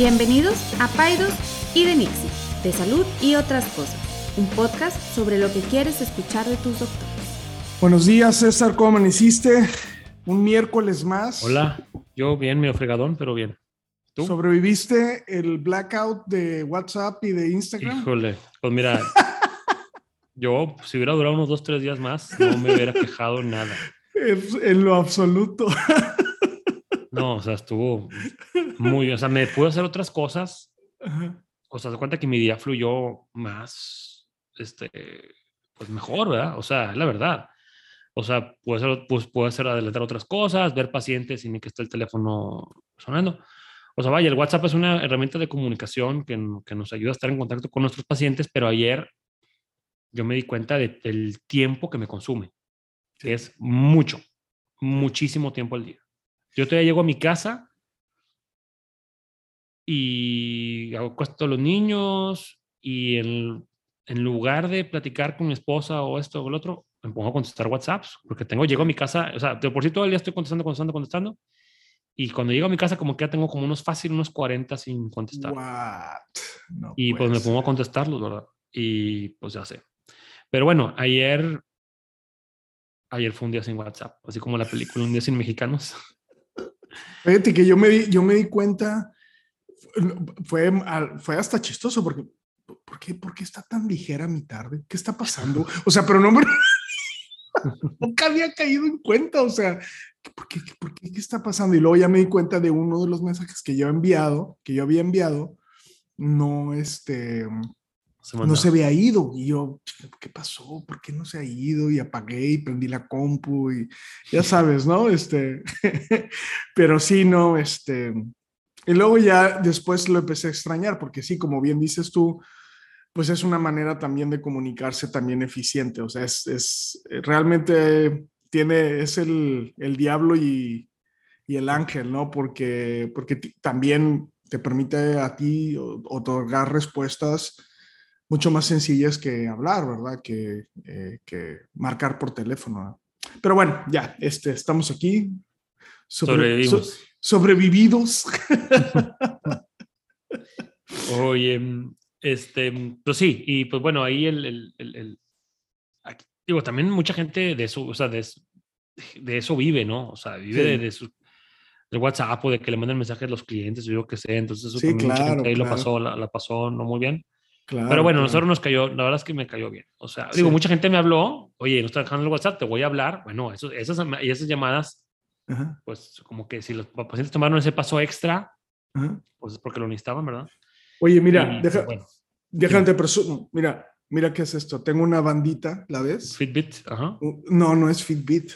Bienvenidos a Paidos y de Nixie, de salud y otras cosas, un podcast sobre lo que quieres escuchar de tus doctores. Buenos días, César, ¿cómo amaneciste? Un miércoles más. Hola, yo bien, medio fregadón, pero bien. ¿Tú? ¿Sobreviviste el blackout de WhatsApp y de Instagram? Híjole, pues mira, yo si hubiera durado unos dos, tres días más, no me hubiera quejado nada. En lo absoluto. No, o sea, estuvo muy, o sea, me pude hacer otras cosas. O sea, se cuenta que mi día fluyó más, este, pues mejor, ¿verdad? O sea, la verdad. O sea, puede ser, pues, puede ser adelantar otras cosas, ver pacientes sin que esté el teléfono sonando. O sea, vaya, el WhatsApp es una herramienta de comunicación que, que nos ayuda a estar en contacto con nuestros pacientes, pero ayer yo me di cuenta de, del tiempo que me consume, que es mucho, muchísimo tiempo al día. Yo todavía llego a mi casa y acuesto a los niños y en, en, lugar de platicar con mi esposa o esto o el otro, me pongo a contestar WhatsApps porque tengo, llego a mi casa, o sea, de por sí todo el día estoy contestando, contestando, contestando. Y cuando llego a mi casa, como que ya tengo como unos fácil, unos 40 sin contestar. y pues me pongo a contestarlos, ¿verdad? Y pues ya sé. Pero bueno, ayer, ayer fue un día sin WhatsApp, así como la película Un día sin mexicanos. Fíjate que yo me di, yo me di cuenta, fue, fue hasta chistoso porque, ¿por qué, ¿por qué está tan ligera mi tarde? ¿Qué está pasando? O sea, pero no me... Nunca había caído en cuenta, o sea, ¿por qué, ¿por qué, qué está pasando? Y luego ya me di cuenta de uno de los mensajes que yo he enviado, que yo había enviado, no, este, no se había ido. Y yo, ¿qué pasó? ¿Por qué no se ha ido? Y apagué y prendí la compu y ya sabes, ¿no? Este, pero sí, no, este. Y luego ya después lo empecé a extrañar, porque sí, como bien dices tú, pues es una manera también de comunicarse también eficiente. O sea, es, es realmente tiene, es el, el diablo y, y, el ángel, ¿no? Porque, porque también te permite a ti otorgar respuestas mucho más sencillas que hablar, ¿verdad? Que, eh, que marcar por teléfono. Pero bueno, ya, este, estamos aquí. Sobrevivimos. sobrevividos. Oye, este, pues sí, y pues bueno, ahí el, el, el, digo, también mucha gente de eso, o sea, de, de eso vive, ¿no? O sea, vive de, su de WhatsApp o de que le manden mensajes a los clientes yo qué sé, entonces eso sí, claro, mucha gente ahí lo pasó, la, la, pasó no muy bien. Pero bueno, nosotros nos cayó, la verdad es que me cayó bien. O sea, digo, mucha gente me habló, oye, no está dejando el WhatsApp, te voy a hablar. Bueno, eso, esas, y esas llamadas, pues como que si los pacientes tomaron ese paso extra, pues es porque lo necesitaban, ¿verdad? Oye, mira, deja, bueno, déjate presumo. Mira, mira qué es esto. Tengo una bandita, ¿la ves? Fitbit, ajá. No, no es Fitbit.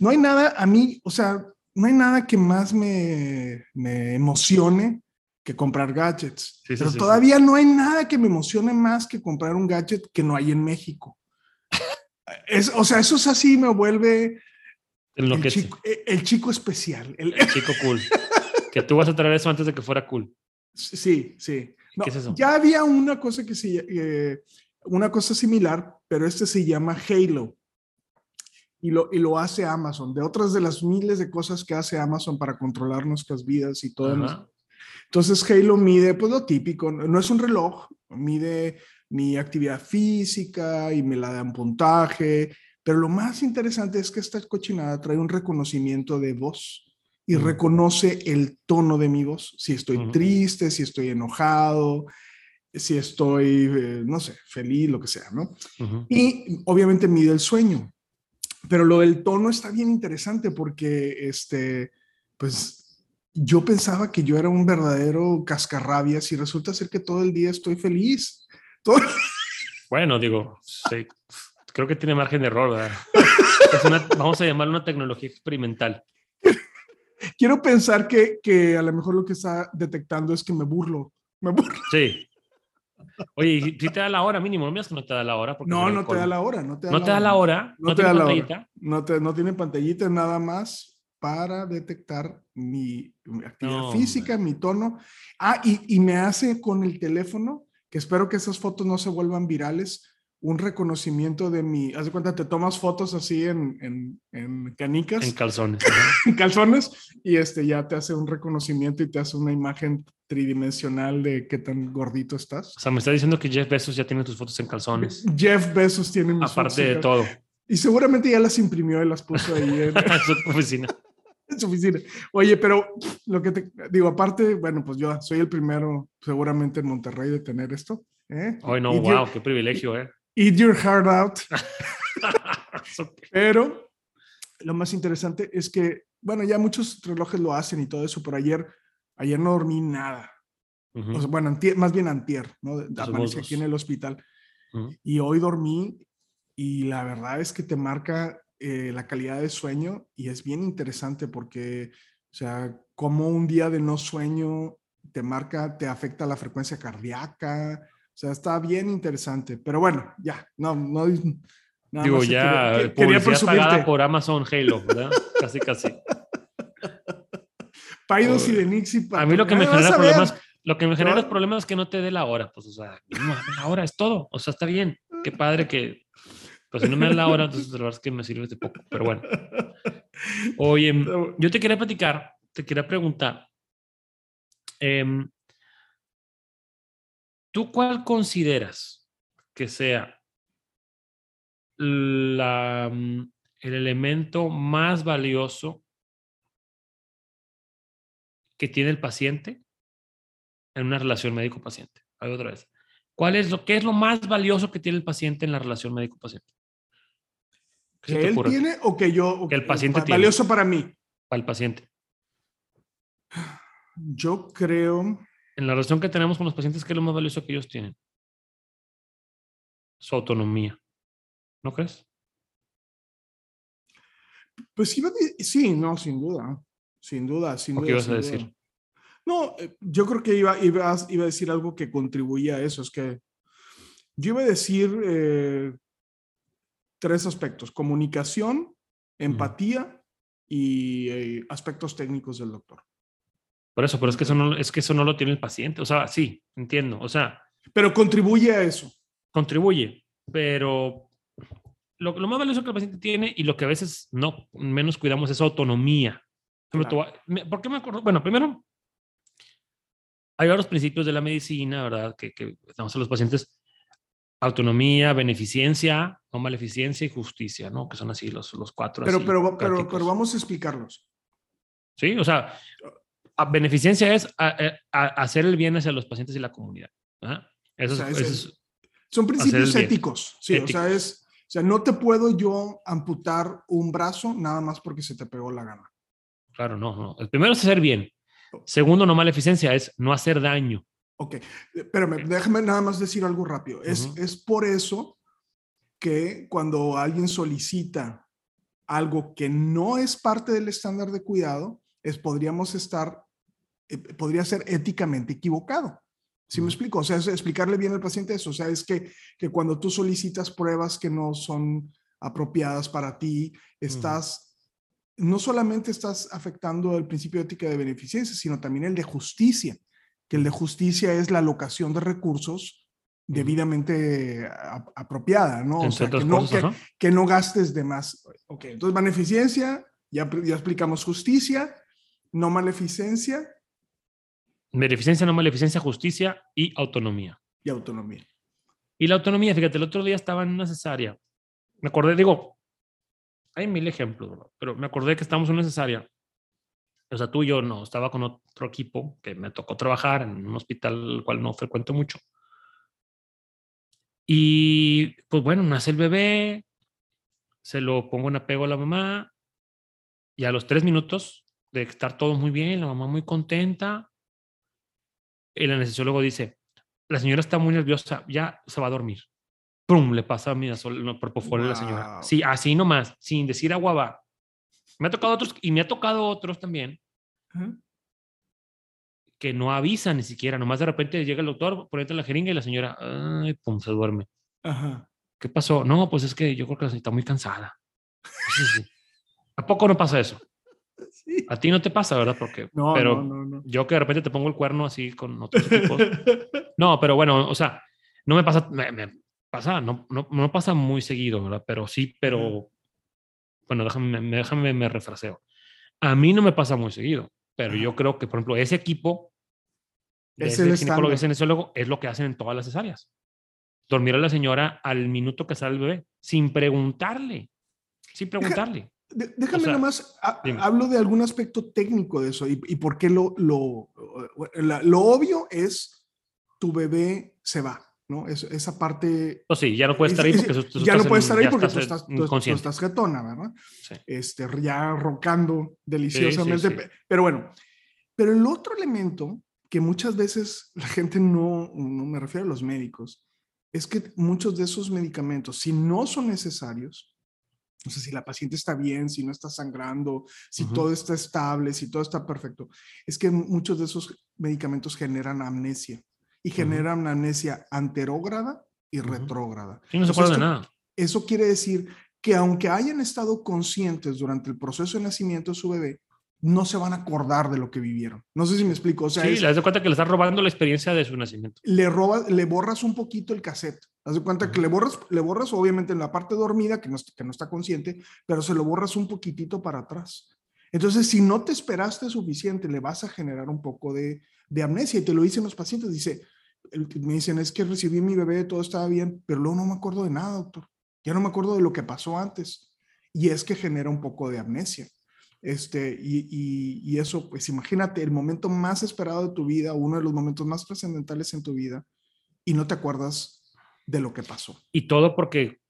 No hay nada, a mí, o sea, no hay nada que más me, me emocione que comprar gadgets. Pero todavía no hay nada que me emocione más que comprar un gadget que no hay en México. es, o sea, eso es así, me vuelve el, chico, e, el chico, especial. El, chico cool. que tú vas a traer eso antes de que fuera cool. Sí, sí. ¿Qué es eso? Ya había una cosa que se, eh, una cosa similar, pero este se llama Halo. Y lo, y lo hace Amazon, de otras de las miles de cosas que hace Amazon para controlar nuestras vidas y todo. Entonces Halo mide pues lo típico, no es un reloj, mide mi actividad física y me la da un puntaje, pero lo más interesante es que esta cochinada trae un reconocimiento de voz y reconoce el tono de mi voz, si estoy triste, si estoy enojado, si estoy, eh, no sé, feliz, lo que sea, ¿no? Y obviamente mide el sueño, pero lo del tono está bien interesante porque, este, pues yo pensaba que yo era un verdadero cascarrabias y resulta ser que todo el día estoy feliz. Bueno, digo, sí, creo que tiene margen de error, ¿verdad? vamos a llamarlo una tecnología experimental. Quiero pensar que, que, a lo mejor lo que está detectando es que me burlo. Me burlo. Sí. Oye, si te da la hora mínimo, no miras que no te da la hora. No, no te da la hora. No te da, no la, te da la hora. No, te da la hora. No, te, no tiene pantallita, nada más para detectar mi, actividad física, mi tono. Ah, y, y, me hace con el teléfono, que espero que esas fotos no se vuelvan virales, un reconocimiento de mi, haz de cuenta, te tomas fotos así en, en, en canicas. En calzones. en calzones, y este ya te hace un reconocimiento y te hace una imagen tridimensional de qué tan gordito estás. O sea, me está diciendo que Jeff Bezos ya tiene tus fotos en calzones. Jeff Bezos tiene mis Aparte de todo. Y seguramente ya las imprimió y las puso ahí en su oficina. En su oficina. Oye, pero lo que te digo, aparte, bueno, pues yo soy el primero seguramente en Monterrey de tener esto. ¿eh? Ay, no, Eat wow, your- qué privilegio, ¿eh? Eat your heart out. Pero lo más interesante es que, bueno, ya muchos relojes lo hacen y todo eso, pero ayer, ayer no dormí nada. Ujú, O sea, bueno, antier- más bien antier, ¿no? Muslos. aquí en el hospital ujú. y hoy dormí y la verdad es que te marca eh, la calidad de sueño y es bien interesante porque, o sea, como un día de no sueño te marca, te afecta la frecuencia cardíaca, o sea, está bien interesante, pero bueno, ya, no, no. nada Digo, más ya, quería- que- quería pagada por Amazon Halo, ¿verdad? casi, casi. Paidos y de Nixie. A mí lo que me Ah, genera a ver. problemas, lo que me genera Pero- problemas es que no te dé la hora, pues, o sea, no, la hora es todo, o sea, está bien, qué padre que, pues si no me das la hora, entonces la verdad es que me sirve de poco, pero bueno. Oye, Pero- yo te quería platicar, te quería preguntar, em, ¿tú cuál consideras que sea la, mm, el elemento más valioso que tiene el paciente en una relación médico-paciente? Ahí otra vez. ¿Cuál es lo, ¿Qué es lo más valioso que tiene el paciente en la relación médico-paciente? ¿Qué se ¿Que él ocurre? tiene o que yo? o Que el paciente tiene. Valioso para mí. Para el paciente. Yo creo. En la relación que tenemos con los pacientes, ¿qué es lo más valioso que ellos tienen? Su autonomía. ¿No crees? Pues sí, no, sin duda. Sin duda, sin ¿O duda. qué ibas a decir? duda. No, eh, yo creo que iba, iba, a- iba a decir algo que contribuía a eso. Es que yo iba a decir eh, tres aspectos: comunicación, empatía y eh, aspectos técnicos del doctor. Por eso, pero es que eso no, es que eso no lo tiene el paciente. O sea, sí, entiendo. O sea, Pero contribuye a eso. contribuye, pero lo, lo más valioso que el paciente tiene y lo que a veces no menos cuidamos es autonomía. Me- ¿Por qué me acuerdo? Bueno, primero, hay varios principios de la medicina, ¿verdad? Que, que damos a los pacientes autonomía, beneficencia, no maleficencia y justicia, ¿no? Que son así los, los cuatro. Pero, así, pero, pero, pero vamos a explicarlos. Sí, o sea, a- beneficencia es a- a- a- hacer el bien hacia los pacientes y la comunidad. ¿ah? Eso, O sea, es, es eso es- Son principios éticos. Sí, o sea, es. O sea, no te puedo yo amputar un brazo nada más porque se te pegó la gana. claro, no, no. El primero es hacer bien. Segundo, no maleficencia, es no hacer daño. Ok, eh, espérame, déjame nada más decir algo rápido. Es, Ujú. es por eso que cuando alguien solicita algo que no es parte del estándar de cuidado, es podríamos estar, eh, podría ser éticamente equivocado. ¿Sí me explico? O sea, es explicarle bien al paciente eso. O sea, es que, que cuando tú solicitas pruebas que no son apropiadas para ti, estás, no solamente estás afectando el principio de ética de beneficencia, sino también el de justicia, que el de justicia es la alocación de recursos debidamente a- apropiada, ¿no? O sea, que no, cosas, que, no gastes de más. Ok, entonces beneficencia, ya, ya explicamos justicia, no maleficencia Beneficencia, no maleficencia, justicia y autonomía. y autonomía. Y la autonomía, fíjate, el otro día estaba en una cesárea. Me acordé, digo, hay mil ejemplos, pero me acordé que estábamos en una cesárea. O sea, tú y yo no, estaba con otro equipo que me tocó trabajar en un hospital al cual no frecuento mucho. Y pues bueno, nace el bebé, se lo pongo en apego a la mamá y a los tres minutos de estar todo muy bien, la mamá muy contenta, el anestesiólogo dice, la señora está muy nerviosa, ya se va a dormir. ¡Pum! Le pasa a mi propofol a la señora. Wow. Sí, así nomás, sin decir agua va. Me ha tocado otros, y me ha tocado otros también. Que no avisan ni siquiera, nomás de repente llega el doctor, ponete la jeringa y la señora, ay, pum, se duerme. Ajá. ¿Qué pasó? No, pues es que yo creo que la señora está muy cansada. Sí, sí. ¿A poco no pasa eso? Sí. A ti no te pasa, ¿verdad? Porque, No, pero no, no, no. yo que de repente te pongo el cuerno así con otros tipos. No, pero bueno, o sea, no me pasa, me, me pasa, no, no, no pasa muy seguido, ¿verdad? Pero sí, pero, bueno, déjame, me, déjame, me refraseo. A mí no me pasa muy seguido, pero yo creo que, por ejemplo, ese equipo de Es ese ginecólogo ese anestesiólogo es lo que hacen en todas las cesáreas. Dormir a la señora al minuto que sale el bebé, sin preguntarle, sin preguntarle. Déjame sea, nomás, ha- hablo de algún aspecto técnico de eso y, y por qué lo, lo, la- lo obvio es tu bebé se va, ¿no? Es, esa parte... Pues sí, ya no puede estar ahí porque es- tú- tú ya no estás puede en- estar ahí porque estás, tú estás, tú- estás jetona, ¿verdad? Sí. Este, ya roncando deliciosamente. sí. Pero bueno, pero el otro elemento que muchas veces la gente no, no me refiero a los médicos, es que muchos de esos medicamentos, si no son necesarios, no sé si la paciente está bien, si no está sangrando, si todo está estable, si todo está perfecto, es que muchos de esos medicamentos generan amnesia y generan amnesia anterógrada y retrógrada. Sí, no se acuerdan de nada. eso quiere decir que aunque hayan estado conscientes durante el proceso de nacimiento de su bebé, no se van a acordar de lo que vivieron. No sé si me explico. O sea, Sí, es- le das de cuenta que le estás robando la experiencia de su nacimiento. le, roba, le borras un poquito el cassette. Haz de cuenta que le borras, le borras obviamente en la parte dormida, que no, est- que no está consciente, pero se lo borras un poquitito para atrás. Entonces, si no te esperaste suficiente, le vas a generar un poco de, de amnesia. Y te lo dicen los pacientes. Dice, me dicen, es que recibí mi bebé, todo estaba bien, pero luego no me acuerdo de nada, doctor. Ya no me acuerdo de lo que pasó antes. Y es que genera un poco de amnesia. Este, y, y- y eso, pues imagínate, el momento más esperado de tu vida, uno de los momentos más trascendentales en tu vida, y no te acuerdas de lo que pasó. Y todo porque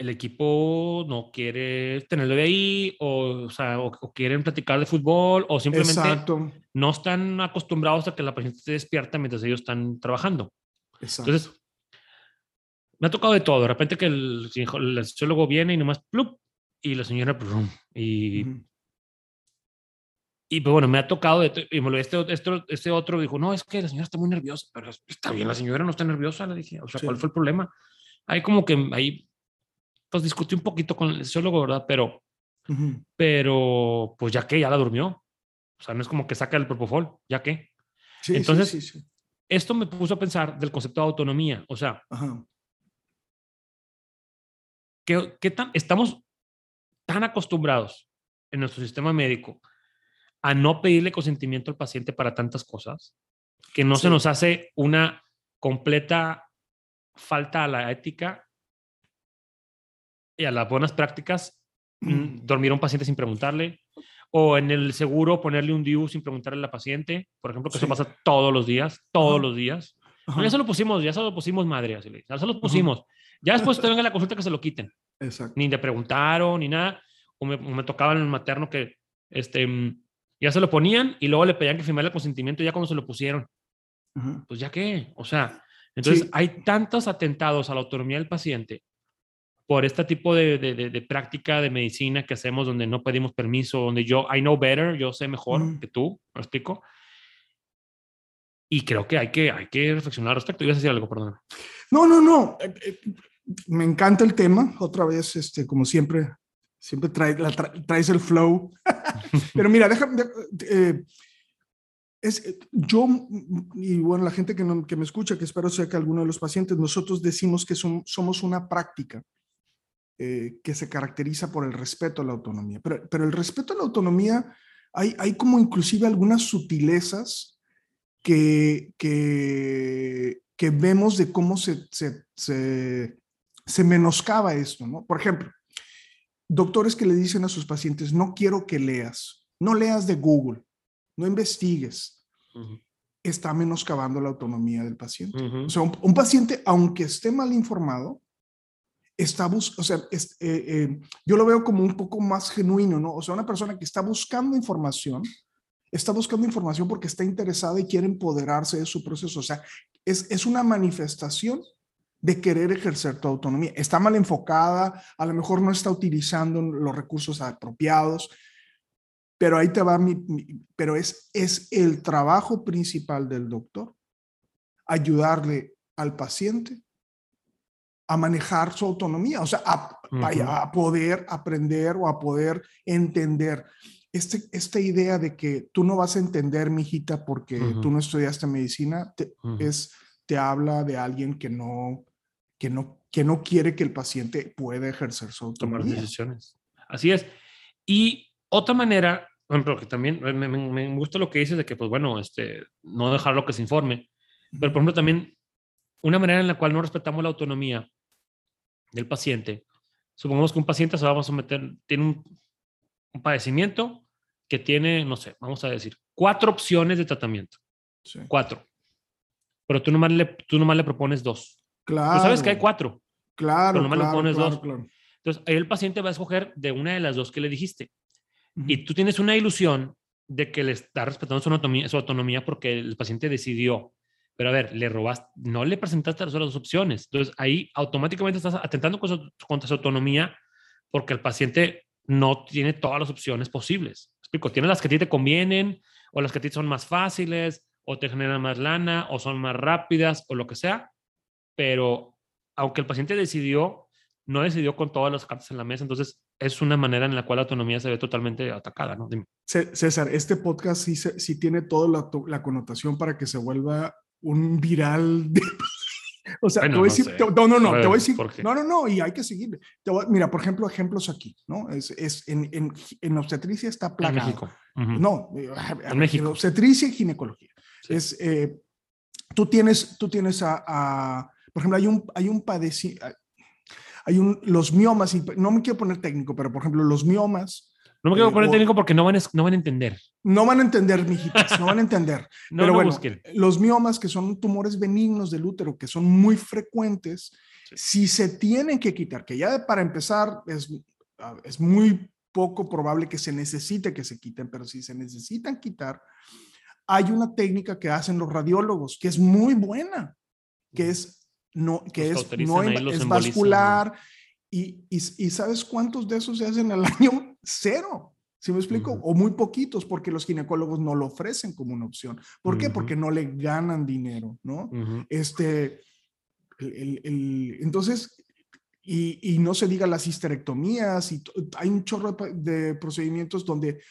el equipo no quiere tenerlo de ahí, o, o sea, o, o quieren platicar de fútbol, o simplemente Exacto, no están acostumbrados a que la paciente esté despierta mientras ellos están trabajando. exacto. Entonces, me ha tocado de todo. De repente que el, el anestesiólogo viene y nomás plup, y la señora plum, y, Ujú. y pues bueno, me ha tocado de y me lo- este, este, este otro dijo, no, es que la señora está muy nerviosa, pero es- está bien, la señora no está nerviosa, le dije, o sea, ¿cuál Sí. fue el problema? Ahí como que ahí, pues discutí un poquito con el anestesiólogo, ¿verdad? Pero, Ujú. pero, pues ya que, ya la durmió. O sea, no es como que saca el propofol, ya que. Sí, sí, Entonces- sí, sí. Esto me puso a pensar del concepto de autonomía. O sea, Ajá. ¿qué, qué tan, estamos tan acostumbrados en nuestro sistema médico a no pedirle consentimiento al paciente para tantas cosas que no se nos hace una completa falta a la ética y a las buenas prácticas mm, dormir a un paciente sin preguntarle o en el seguro ponerle un DIU sin preguntarle a la paciente, por ejemplo, que eso Sí. pasa todos los días, todos Ajá. los días. Ajá. ya se lo pusimos, ya se lo pusimos madre, así le ya se lo pusimos. Ya después te venga la consulta que se lo quiten. Exacto. Ni le preguntaron, ni nada. O me, me tocaba en el materno que este, mm, ya se lo ponían y luego le pedían que firmara el consentimiento ya cuando se lo pusieron. Pues ya qué, o sea, entonces Sí. hay tantos atentados a la autonomía del paciente por este tipo de, de, de- de práctica de medicina que hacemos donde no pedimos permiso, donde yo, I know better, yo sé mejor Ujú. que tú, ¿me explico? Y creo que hay que, hay que reflexionar al respecto. Ibas a decir algo, perdón. No, no, no. eh, eh, Me encanta el tema. Otra vez, este, como siempre, siempre trae, la tra- traes el flow. Pero mira, déjame. eh, es, eh, yo, mm, y bueno, la gente que, no- que me escucha, que espero sea que alguno de los pacientes, nosotros decimos que som- somos una práctica eh, que se caracteriza por el respeto a la autonomía. Pero, pero el respeto a la autonomía, hay, hay como inclusive algunas sutilezas que, que, que vemos de cómo se, se, se, se menoscaba esto, ¿no? Por ejemplo, doctores que le dicen a sus pacientes, no quiero que leas, no leas de Google, no investigues, está menoscabando la autonomía del paciente. O sea, un, un paciente, aunque esté mal informado, está bus o sea, es- eh, eh, yo lo veo como un poco más genuino, ¿no? O sea, una persona que está buscando información, está buscando información porque está interesada y quiere empoderarse de su proceso. O sea, es, es una manifestación de querer ejercer tu autonomía. Está mal enfocada, a lo mejor no está utilizando los recursos apropiados, pero ahí te va mi, mi- pero es, es el trabajo principal del doctor, ayudarle al paciente a manejar su autonomía, o sea, a, poder aprender o a poder entender. Este, esta idea de que tú no vas a entender, mijita, porque tú no estudiaste medicina, te, Ujú. es, te habla de alguien que no, que, no, que no quiere que el paciente pueda ejercer su tomar autonomía. decisiones. Así es. Y otra manera ejemplo, que también me, me, me, gusta lo que dices de que, pues bueno, este, no dejar lo que se informe. Pero, por ejemplo, también una manera en la cual no respetamos la autonomía del paciente. Supongamos que un paciente se va a someter, tiene un, un padecimiento que tiene, no sé, vamos a decir, cuatro opciones de tratamiento. Sí. Cuatro. Pero tú nomás, le, tú nomás le propones dos. Claro. Tú sabes que hay cuatro. Claro. Pero nomás claro, le pones claro, dos. claro. Entonces, ahí el paciente va a escoger de una de las dos que le dijiste. Y tú tienes una ilusión de que le está respetando su autonomía, su autonomía porque el paciente decidió. Pero a ver, le robaste, no le presentaste las otras dos opciones. Entonces ahí automáticamente estás atentando contra su, contra su autonomía porque el paciente no tiene todas las opciones posibles. Explico, tiene las que a ti te convienen o las que a ti son más fáciles o te generan más lana o son más rápidas o lo que sea. Pero aunque el paciente decidió, no decidió con todas las cartas en la mesa. Entonces es una manera en la cual la autonomía se ve totalmente atacada, ¿no? Dime. César, este podcast sí, sí tiene toda la, la, connotación para que se vuelva un viral. De... o sea, Bueno, te voy a no decir, sé. te- no, no, no, te voy a decir, no, no, no, y hay que seguir. Te voy a- mira, por ejemplo, ejemplos aquí, ¿no? Es, es en, en, en obstetricia está En plagado. México. Ujú. No, En México. En obstetricia y ginecología. Sí. Es, eh, tú tienes, tú tienes a, a- por ejemplo, hay un, hay un padecimiento, hay un, los miomas, y no me quiero poner técnico, pero por ejemplo, los miomas No me quiero Eh, poner técnico porque no van, a, no van a entender. no van a entender, mijitas, no van a entender. No, pero no bueno, busquen. los miomas, que son tumores benignos del útero, que son muy frecuentes, si se tienen que quitar, que ya para empezar es, es muy poco probable que se necesite que se quiten, pero si se necesitan quitar, hay una técnica que hacen los radiólogos que es muy buena, que es no que es no es vascular y, y, y sabes cuántos de esos se hacen al año cero ¿Sí me explico? O muy poquitos, porque los ginecólogos no lo ofrecen como una opción. ¿Por qué? Porque no le ganan dinero, ¿no? Este, el- el- el- entonces, y, y no se diga las histerectomías, y hay un chorro de, procedimientos donde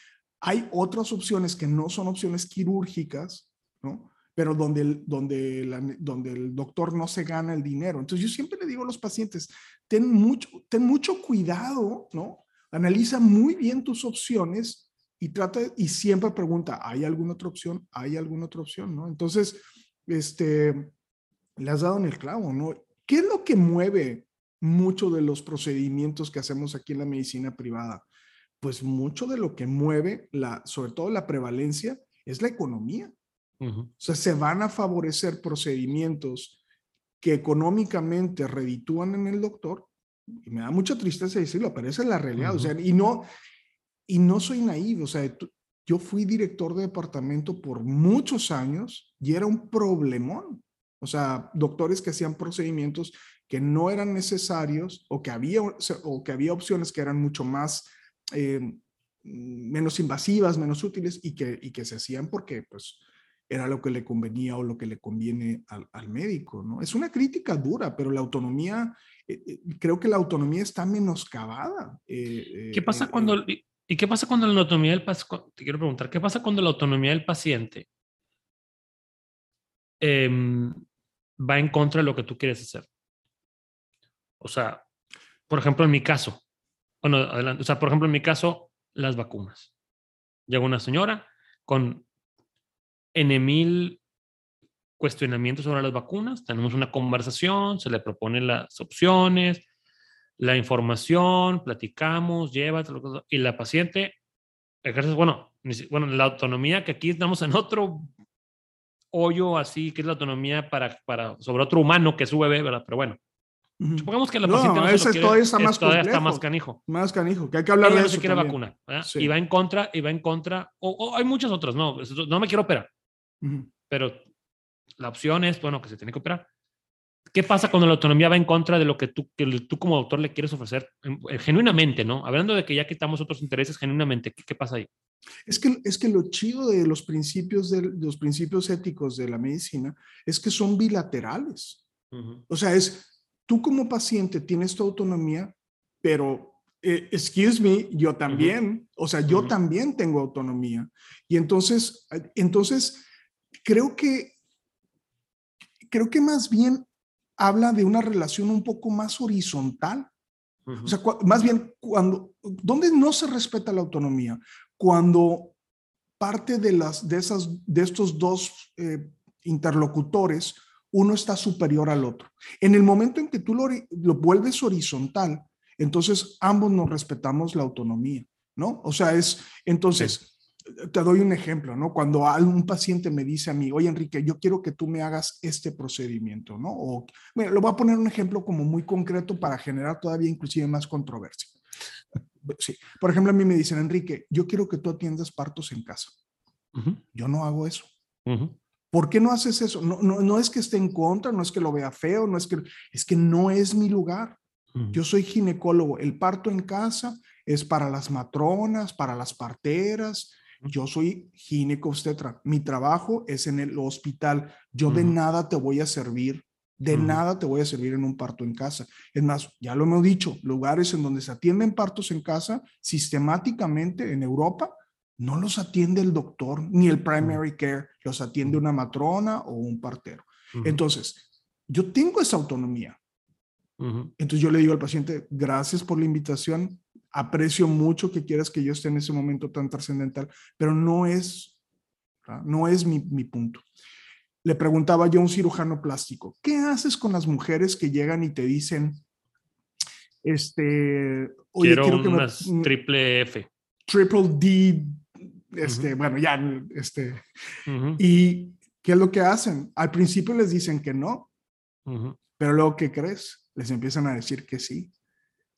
hay otras opciones que no son opciones quirúrgicas, ¿no? Pero donde el, donde, la- donde el doctor no se gana el dinero. Entonces, yo siempre le digo a los pacientes, ten mucho, ten mucho cuidado, ¿no? Analiza muy bien tus opciones y trata, y siempre pregunta, ¿hay alguna otra opción? ¿Hay alguna otra opción? ¿No? Entonces, este, le has dado en el clavo, ¿no? ¿Qué es lo que mueve mucho de los procedimientos que hacemos aquí en la medicina privada? Pues mucho de lo que mueve, la, sobre todo la prevalencia, es la economía. O sea, se van a favorecer procedimientos que económicamente reditúan en el doctor. Y me da mucha tristeza decirlo, pero esa es la realidad. O sea, y no, y no soy naivo. O sea, yo fui director de departamento por muchos años y era un problemón. O sea, doctores que hacían procedimientos que no eran necesarios o que había, o que había opciones que eran mucho más, eh, menos invasivas, menos útiles y que, y que se hacían porque pues era lo que le convenía o lo que le conviene al, al médico, ¿no? Es una crítica dura, pero la autonomía, creo que la autonomía está menoscabada. eh, ¿Qué eh, pasa eh, cuando, eh, y, qué pasa cuando la autonomía del paciente, te quiero preguntar, ¿qué pasa cuando la autonomía del paciente em, va en contra de lo que tú quieres hacer? O sea, por ejemplo, en mi caso, bueno, adelante, o sea, por ejemplo, en mi caso, las vacunas. Llega una señora con N mil cuestionamientos sobre las vacunas, tenemos una conversación, se le proponen las opciones, la información, platicamos, llévatelo, y la paciente ejerce, bueno, bueno, la autonomía que aquí estamos en otro hoyo así, que es la autonomía para, para sobre otro humano que es su bebé, ¿verdad? Pero bueno, supongamos que la No, paciente no se lo quiere, todavía está es- más todavía está complejo. más canijo. Más canijo, que hay que hablar de no eso. se quiere también. vacuna. Sí. Y va en contra, y va en contra, o, o hay muchas otras, no, no me quiero operar, Ujú. pero la opción es, bueno, que se tiene que operar. ¿Qué pasa cuando la autonomía va en contra de lo que tú, que tú como doctor le quieres ofrecer genuinamente, ¿no? Hablando de que ya quitamos otros intereses genuinamente, ¿qué, qué pasa ahí? Es que, es que lo chido de los principios, de, los principios éticos de la medicina es que son bilaterales. O sea, es tú como paciente tienes tu autonomía, pero, eh, excuse me, yo también, o sea, yo también tengo autonomía. Y entonces, entonces, creo que, creo que más bien habla de una relación un poco más horizontal. O sea, más bien, cuando, ¿dónde no se respeta la autonomía? cuando parte de, las, de, esas, de estos dos eh, interlocutores, uno está superior al otro. En el momento en que tú lo, lo vuelves horizontal, entonces ambos nos respetamos la autonomía, ¿no? O sea, es, entonces, te doy un ejemplo, ¿no? Cuando un paciente me dice a mí, oye Enrique, yo quiero que tú me hagas este procedimiento, ¿no? O, mira, lo voy a poner un ejemplo como muy concreto para generar todavía inclusive más controversia. Sí. Por ejemplo, a mí me dicen, Enrique, yo quiero que tú atiendas partos en casa. Yo no hago eso. ¿Por qué no haces eso? No, no, no, es que esté en contra, no es que lo vea feo, no es que, es que no es mi lugar. Yo soy ginecólogo. El parto en casa es para las matronas, para las parteras. Yo soy ginecobstetra. Mi trabajo es en el hospital. Yo de nada te voy a servir. De nada te voy a servir en un parto en casa. Es más, ya lo hemos dicho, lugares en donde se atienden partos en casa sistemáticamente en Europa, no los atiende el doctor ni el primary care, los atiende una matrona o un partero. Entonces, yo tengo esa autonomía. Entonces yo le digo al paciente, gracias por la invitación, aprecio mucho que quieras que yo esté en ese momento tan trascendental, pero no es, no es mi, mi, punto. Le preguntaba yo a un cirujano plástico, ¿qué haces con las mujeres que llegan y te dicen, este, oye, quiero, que me, triple F. Triple D, este, bueno, ya, este, y ¿qué es lo que hacen? Al principio les dicen que no, pero luego, ¿qué crees? les empiezan a decir que sí.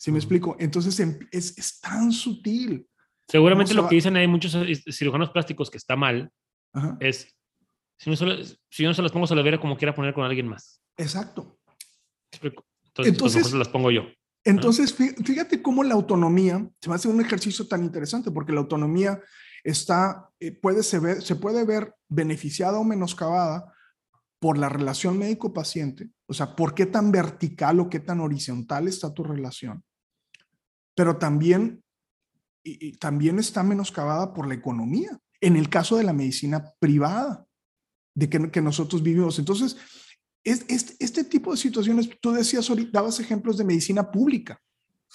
¿Sí me explico? Entonces em, es, es tan sutil. Seguramente lo que dicen hay muchos cirujanos plásticos que está mal es, si no, solo, si no se las pongo, se las hubiera como quiera poner con alguien más. Exacto. Entonces, pues, entonces se las pongo yo. Entonces, fíjate cómo la autonomía se me hace un ejercicio tan interesante porque la autonomía está, eh, puede se, ver, se puede ver beneficiada o menoscabada por la relación médico-paciente, o sea, por qué tan vertical o qué tan horizontal está tu relación, pero también, y, también está menoscabada por la economía, en el caso de la medicina privada, de que, que nosotros vivimos. Entonces, es, este tipo de situaciones, tú decías dabas ejemplos de medicina pública.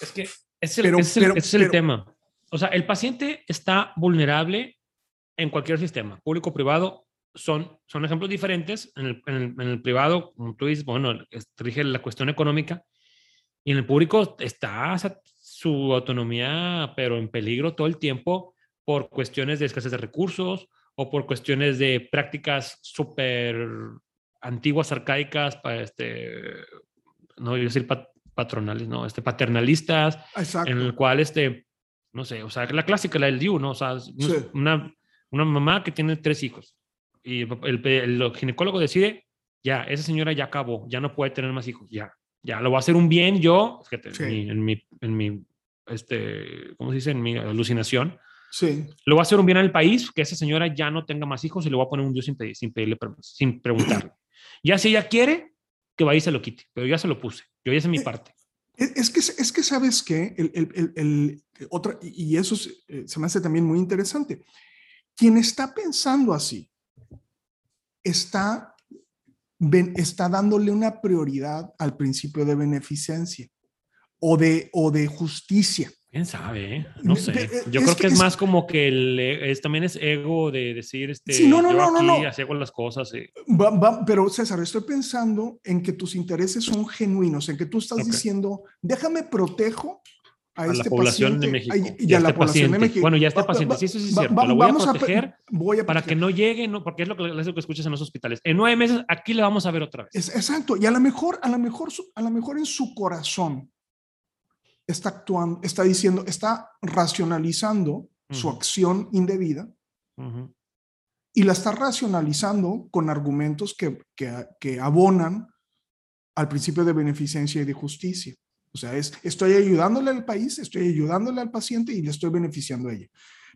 Es que es el, es el, es el tema. O sea, el paciente está vulnerable en cualquier sistema, público, privado son, son ejemplos diferentes. En el, en, el, privado, como tú dices, bueno, rige la cuestión económica y en el público está su autonomía, pero en peligro todo el tiempo por cuestiones de escasez de recursos o por cuestiones de prácticas súper antiguas, arcaicas, para este, no voy a decir patronales, no, este, paternalistas, en el cual, este, no sé, o sea, la clásica, la del DIU, ¿no? O sea, una, una mamá que tiene tres hijos y el, ginecólogo decide, ya, esa señora ya acabó, ya no puede tener más hijos, ya, ya, lo va a hacer un bien yo, en, mi, en, mi, este, ¿cómo se dice? En mi alucinación. Sí. Lo va a hacer un bien al país, que esa señora ya no tenga más hijos y le va a poner un Dios sin, pedir, sin pedirle sin preguntarle. ya si ella quiere, que vaya y se lo quite, pero ya se lo puse, yo ya hice mi eh, parte. Es que, es que sabes que el, el, el, otra, y eso eh, se me hace también muy interesante. Quien está pensando así, está, está dándole una prioridad al principio de beneficencia o de, o de justicia. ¿Quién sabe? Eh? No sé. Eh, yo creo que, es, más como que el, es, también es ego de decir, este, sí, no, no, no, no, no. así hago las cosas. pero César, estoy pensando en que tus intereses son genuinos, en que tú estás diciendo, déjame protejo a, la este población de México. Y, a, la este población de México. Bueno, ya está paciente, sí, eso sí es cierto. lo voy a proteger para que no llegue, no, porque es lo que, es lo que escuchas en los hospitales. En nueve meses aquí le vamos a ver otra vez. exacto, y a lo mejor, a lo mejor, a lo mejor en su corazón está actuando, está diciendo, está racionalizando su acción indebida y la está racionalizando con argumentos que, que, que abonan al principio de beneficencia y de justicia. O sea, es, estoy ayudándole al país, estoy ayudándole al paciente y le estoy beneficiando a ella.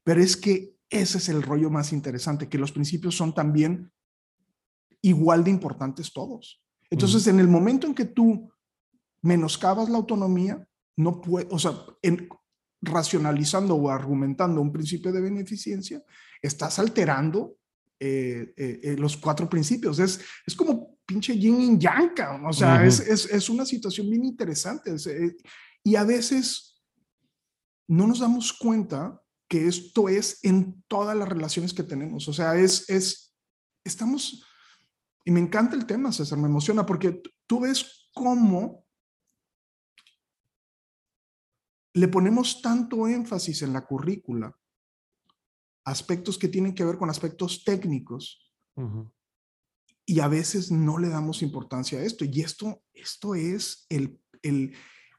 Pero es que ese es el rollo más interesante, que los principios son también igual de importantes todos. Entonces, en el momento en que tú menoscabas la autonomía, no puede, o sea, en, racionalizando o argumentando un principio de beneficencia, estás alterando eh, eh, eh, los cuatro principios. Es, es como pinche yin y yang, o sea, es, es, es, una situación bien interesante. Eh, y a veces no nos damos cuenta que esto es en todas las relaciones que tenemos. O sea, es, es, estamos, y me encanta el tema, César, me emociona porque tú ves cómo le ponemos tanto énfasis en la currícula, aspectos que tienen que ver con aspectos técnicos, y a veces no le damos importancia a esto. Y esto, esto es el, el,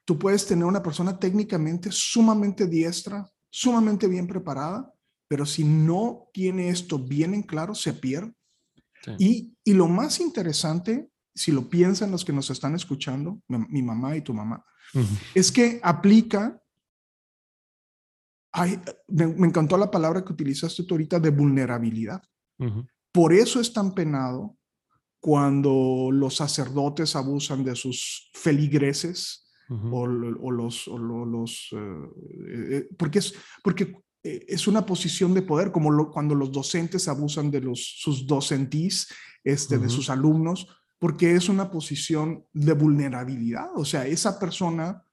tú puedes tener una persona técnicamente sumamente diestra, sumamente bien preparada, pero si no tiene esto bien en claro, se pierde. Y, y, lo más interesante, si lo piensan los que nos están escuchando, mi, mamá y tu mamá, es que aplica, me, encantó la palabra que utilizaste tú ahorita de vulnerabilidad. Por eso es tan penado cuando los sacerdotes abusan de sus feligreses o, los, los eh, eh, porque es porque eh, es una posición de poder como cuando los docentes abusan de los sus docentís este de sus alumnos porque es una posición de vulnerabilidad. O sea esa persona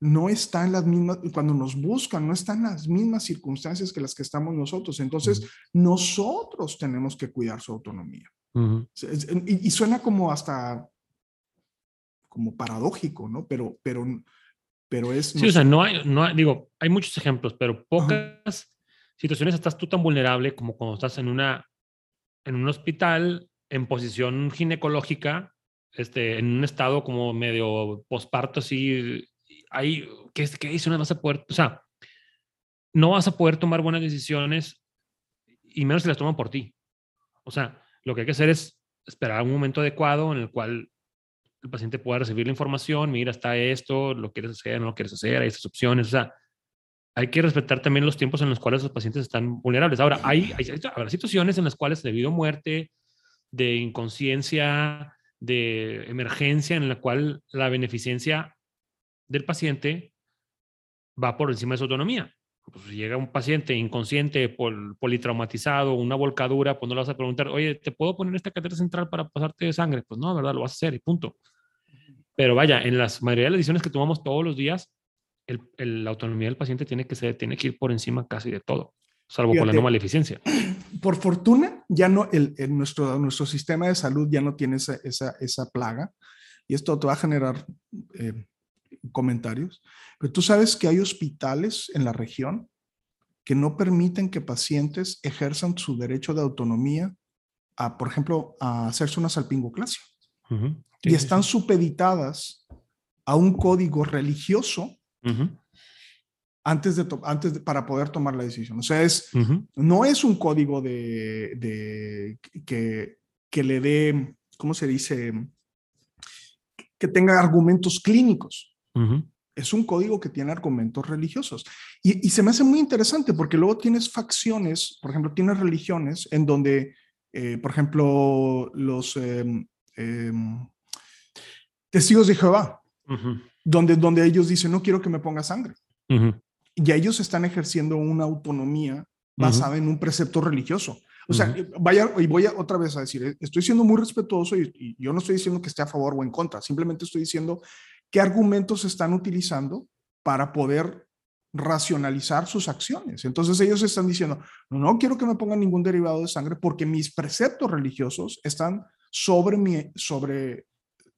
no está en las mismas, cuando nos buscan, no está en las mismas circunstancias que las que estamos nosotros. Entonces, nosotros tenemos que cuidar su autonomía. y, suena como hasta como paradójico, ¿no? Pero, pero, pero es... Sí, o sea, no hay, no digo, hay muchos ejemplos, pero pocas situaciones estás tú tan vulnerable como cuando estás en una, en un hospital en posición ginecológica, este, en un estado como medio posparto, así, ahí, ¿qué, qué? No vas a poder, o sea, no vas a poder tomar buenas decisiones y menos si las toman por ti. O sea, lo que hay que hacer es esperar un momento adecuado en el cual el paciente pueda recibir la información, mira, está esto, lo quieres hacer, no lo quieres hacer, hay estas opciones, o sea, hay que respetar también los tiempos en los cuales los pacientes están vulnerables. Ahora, hay, hay situaciones en las cuales debido a muerte, de inconsciencia, de emergencia, en la cual la beneficencia del paciente va por encima de su autonomía. Pues, si llega un paciente inconsciente, pol, politraumatizado, una volcadura, pues no le vas a preguntar, oye, ¿te puedo poner esta catéter central para pasarte de sangre? Pues no, ¿verdad? Lo vas a hacer y punto. Pero vaya, en las mayoría de las decisiones que tomamos todos los días, el, la autonomía del paciente tiene que, ser, tiene que ir por encima casi de todo, salvo por la no maleficencia. Por fortuna, ya no, el, nuestro, nuestro sistema de salud ya no tiene esa, esa, esa plaga y esto te va a generar eh, comentarios, pero tú sabes que hay hospitales en la región que no permiten que pacientes ejerzan su derecho de autonomía a, por ejemplo, a hacerse una salpingoclasia. y están supeditadas a un código religioso antes, de, antes para poder tomar la decisión. O sea, es, no es un código de, de que, que le dé, ¿cómo se dice? Que tenga argumentos clínicos. Es un código que tiene argumentos religiosos. Y, se me hace muy interesante porque luego tienes facciones, por ejemplo, tienes religiones en donde, eh, por ejemplo, los em, em, testigos de Jehová, donde, donde ellos dicen, no quiero que me ponga sangre. Y ellos están ejerciendo una autonomía basada en un precepto religioso. O sea, vaya, y voy a otra vez a decir, estoy siendo muy respetuoso y, yo no estoy diciendo que esté a favor o en contra, simplemente estoy diciendo qué argumentos están utilizando para poder racionalizar sus acciones. Entonces ellos están diciendo, no, no quiero que me pongan ningún derivado de sangre porque mis preceptos religiosos están sobre mi, sobre,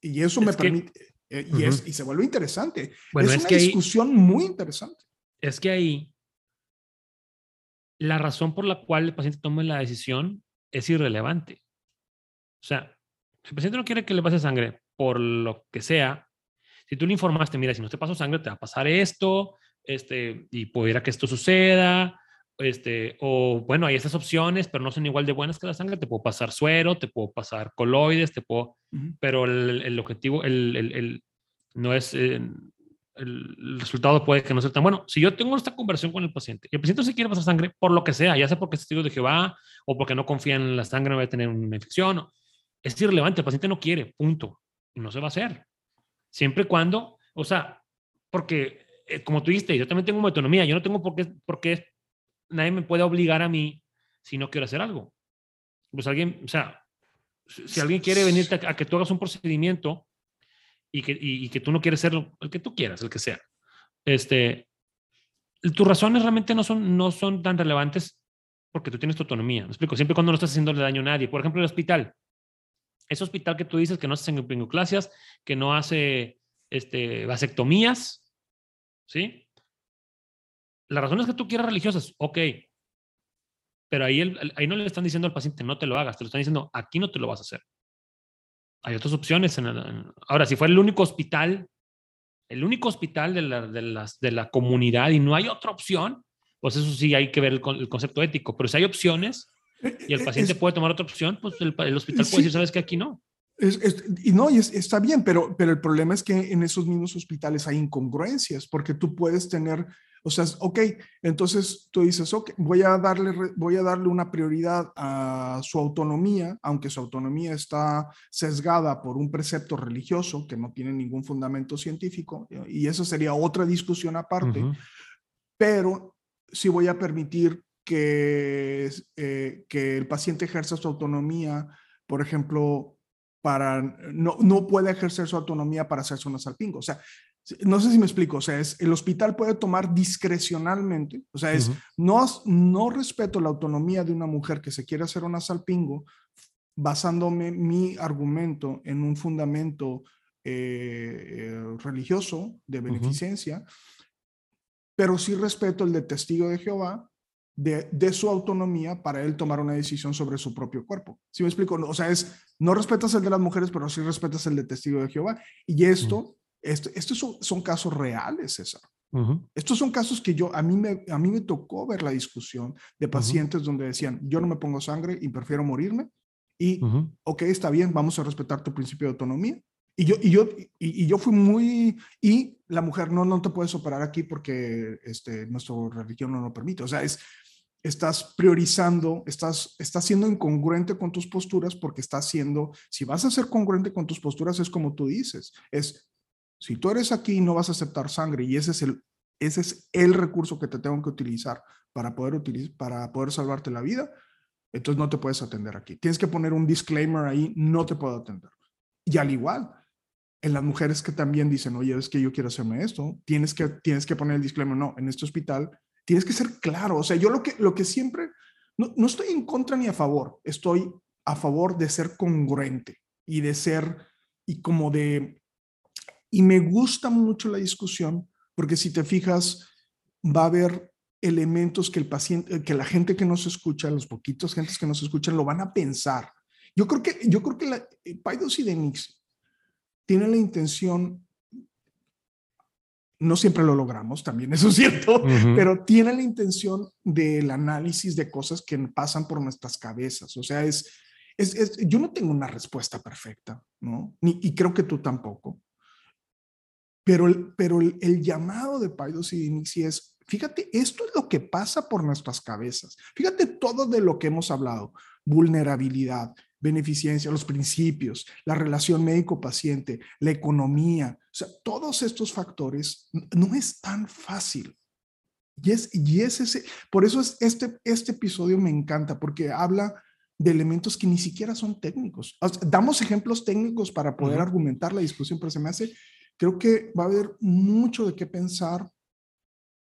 y eso me permite, eh, y, es, y se vuelve interesante. Bueno, es, una discusión muy interesante. Es que ahí la razón por la cual el paciente tome la decisión es irrelevante. O sea, si el paciente no quiere que le pase sangre por lo que sea, si tú le informaste, mira, si no te paso sangre, te va a pasar esto, este, y pudiera que esto suceda, este, o bueno, hay estas opciones, pero no son igual de buenas que la sangre, te puedo pasar suero, te puedo pasar coloides, te puedo, pero el, el, objetivo, el, el no es, eh, el resultado puede que no sea tan bueno. Si yo tengo esta conversación con el paciente y el paciente se quiere pasar sangre por lo que sea, ya sea porque es testigo de Jehová o porque no confía en la sangre, no va a tener una infección, es irrelevante, el paciente no quiere, punto, y no se va a hacer. Siempre y cuando, o sea, porque eh, como tú dijiste, yo también tengo autonomía, yo no tengo por qué, por qué nadie me puede obligar a mí si no quiero hacer algo. Pues alguien, o sea, si alguien quiere venirte a, que tú hagas un procedimiento y que, y, que tú no quieres ser el que tú quieras, el que sea, este, tus razones realmente no son, no son tan relevantes porque tú tienes tu autonomía. Me explico, siempre cuando no estás haciéndole daño a nadie. Por ejemplo, el hospital. Ese hospital que tú dices que no hace pingoclasias, que no hace este, vasectomías, ¿sí? Las razones que tú quieras religiosas, ok. Pero ahí, ahí no le están diciendo al paciente no te lo hagas, te lo están diciendo aquí no te lo vas a hacer. Hay otras opciones. ahora, si fuera el único hospital, el único hospital de la, de, las, de la comunidad y no hay otra opción, pues eso sí hay que ver el, concepto ético. Pero si hay opciones y el paciente puede tomar otra opción, pues el, hospital puede decir, sabes que aquí no. y no, y está bien, pero, pero el problema es que en esos mismos hospitales hay incongruencias, porque tú puedes tener o sea, ok, entonces tú dices, ok, voy a darle, voy a darle una prioridad a su autonomía, aunque su autonomía está sesgada por un precepto religioso que no tiene ningún fundamento científico, y eso sería otra discusión aparte, pero sí voy a permitir que, eh, que el paciente ejerza su autonomía, por ejemplo, para, no, no puede ejercer su autonomía para hacerse una salpingo. O sea, no sé si me explico, o sea, es, el hospital puede tomar discrecionalmente, o sea, es, no, no respeto la autonomía de una mujer que se quiere hacer una salpingo basándome mi argumento en un fundamento eh, eh, religioso de beneficencia, pero sí respeto el de testigo de Jehová de, de, su autonomía para él tomar una decisión sobre su propio cuerpo. ¿Sí me explico? O sea, es, no respetas el de las mujeres, pero sí respetas el de testigo de Jehová. Y esto estos son, casos reales, César. Estos son casos que yo, a mí, me, a mí me tocó ver la discusión de pacientes donde decían, yo no me pongo sangre y prefiero morirme. Y, ok, está bien, vamos a respetar tu principio de autonomía. Y yo, y yo, y, yo fui muy, y la mujer, no, no te puedes operar aquí porque este, nuestra religión no lo permite. O sea, es, estás priorizando, estás, estás siendo incongruente con tus posturas porque estás siendo, si vas a ser congruente con tus posturas, es como tú dices, es si tú eres aquí no vas a aceptar sangre y ese es el, ese es el recurso que te tengo que utilizar para poder, utilizar, para poder salvarte la vida, entonces no te puedes atender aquí. Tienes que poner un disclaimer ahí, no te puedo atender. Y al igual, en las mujeres que también dicen, oye, es que yo quiero hacerme esto, tienes que, tienes que poner el disclaimer, no, en este hospital tienes que ser claro. O sea, yo lo que, lo que siempre, no, no estoy en contra ni a favor, estoy a favor de ser congruente y de ser, y como de y me gusta mucho la discusión porque si te fijas, va a haber elementos que el paciente, que la gente que nos escucha, los poquitos gentes que nos escuchan, lo van a pensar. Yo creo que, yo creo que la, eh, Paidos y Denix tienen la intención, no siempre lo logramos, también eso es cierto, pero tienen la intención del análisis de cosas que pasan por nuestras cabezas. O sea, es, es, yo no tengo una respuesta perfecta, ¿no? Ni, y creo que tú tampoco. Pero, el, pero el, llamado de Paidos y Dinixi es, fíjate, esto es lo que pasa por nuestras cabezas. Fíjate todo de lo que hemos hablado, vulnerabilidad, beneficencia, los principios, la relación médico-paciente, la economía, o sea, todos estos factores no es tan fácil. Y es, y es ese, por eso es este, este episodio me encanta, porque habla de elementos que ni siquiera son técnicos. damos ejemplos técnicos para poder argumentar la discusión, pero se me hace Creo que va a haber mucho de qué pensar.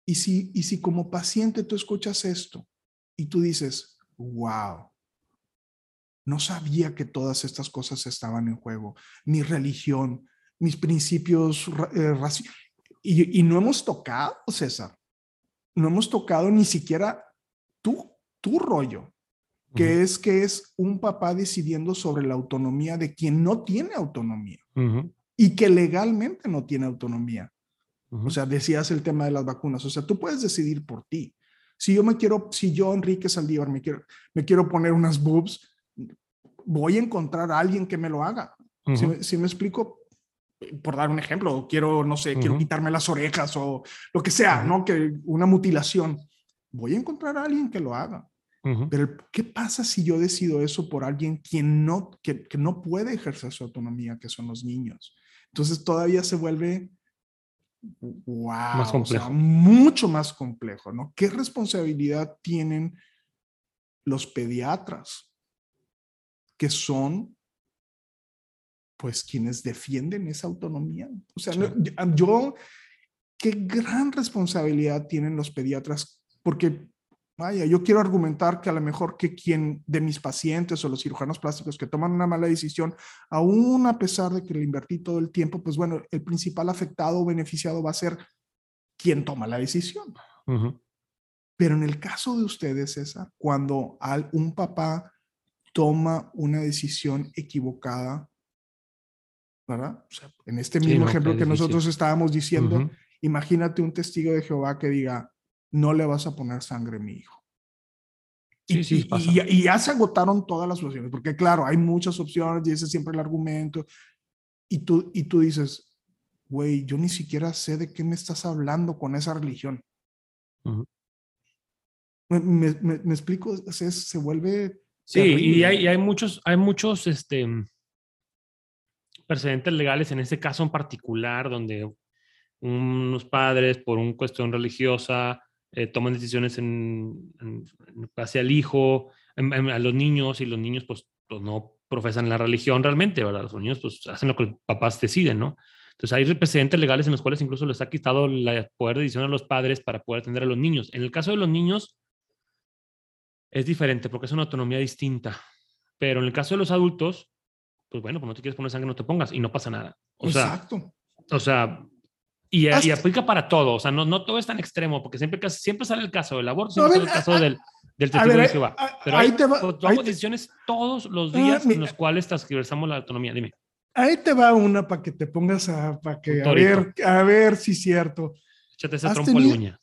Y si, y si como paciente tú escuchas esto y tú dices, wow, no sabía que todas estas cosas estaban en juego, mi religión, mis principios eh, y, y, no hemos tocado, César, no hemos tocado ni siquiera tú, tu rollo, que es que es un papá decidiendo sobre la autonomía de quien no tiene autonomía y que legalmente no tiene autonomía. O sea, decías el tema de las vacunas. O sea, tú puedes decidir por ti. Si yo me quiero, si yo, Enrique Saldívar, me quiero, me quiero poner unas boobs, voy a encontrar a alguien que me lo haga. si, me, explico, por dar un ejemplo, quiero, no sé, quiero quitarme las orejas o lo que sea, ¿no? Que una mutilación. Voy a encontrar a alguien que lo haga. Pero ¿qué pasa si yo decido eso por alguien quien no, que, que, no puede ejercer su autonomía, que son los niños? Entonces todavía se vuelve, wow, mucho más complejo, ¿no? ¿Qué responsabilidad tienen los pediatras que son pues quienes defienden esa autonomía? O sea, yo, qué gran responsabilidad tienen los pediatras, porque vaya, yo quiero argumentar que a lo mejor que quien de mis pacientes o los cirujanos plásticos que toman una mala decisión, aún a pesar de que le invertí todo el tiempo, pues bueno, el principal afectado o beneficiado va a ser quien toma la decisión. Pero en el caso de ustedes, César, cuando un papá toma una decisión equivocada, ¿verdad? O sea, en este mismo ejemplo que nosotros estábamos diciendo, imagínate un testigo de Jehová que diga, no le vas a poner sangre a mi hijo. y, y, ya se agotaron todas las opciones, porque claro, hay muchas opciones y ese es siempre el argumento. Y tú, y tú dices, güey, yo ni siquiera sé de qué me estás hablando con esa religión. me, me, explico, se, se vuelve... Sí, y hay, y hay, muchos, hay muchos este, precedentes legales en ese caso en particular, donde unos padres por una cuestión religiosa eh, toman decisiones en, base al hijo, a los niños, y los niños pues, pues, no profesan la religión realmente, ¿verdad? Los niños pues hacen lo que los papás deciden, ¿no? Entonces hay precedentes legales en los cuales incluso les ha quitado el poder de decisión a los padres para poder atender a los niños. En el caso de los niños es diferente porque es una autonomía distinta, pero en el caso de los adultos, pues bueno, pues no te quieres poner sangre, no te pongas y no pasa nada. O Exacto. o sea, y, y, aplica para todo, o sea, no, no todo es tan extremo, porque siempre, siempre sale el caso del aborto, siempre sale el caso del, del testigo de Jehová. Pero ahí hay, te va, tomamos decisiones todos los ah, días en los cuales transversamos la autonomía. Dime. Ahí te va una para que te pongas a, para que, a ver, a ver si es cierto. Échate ese trompo de uña.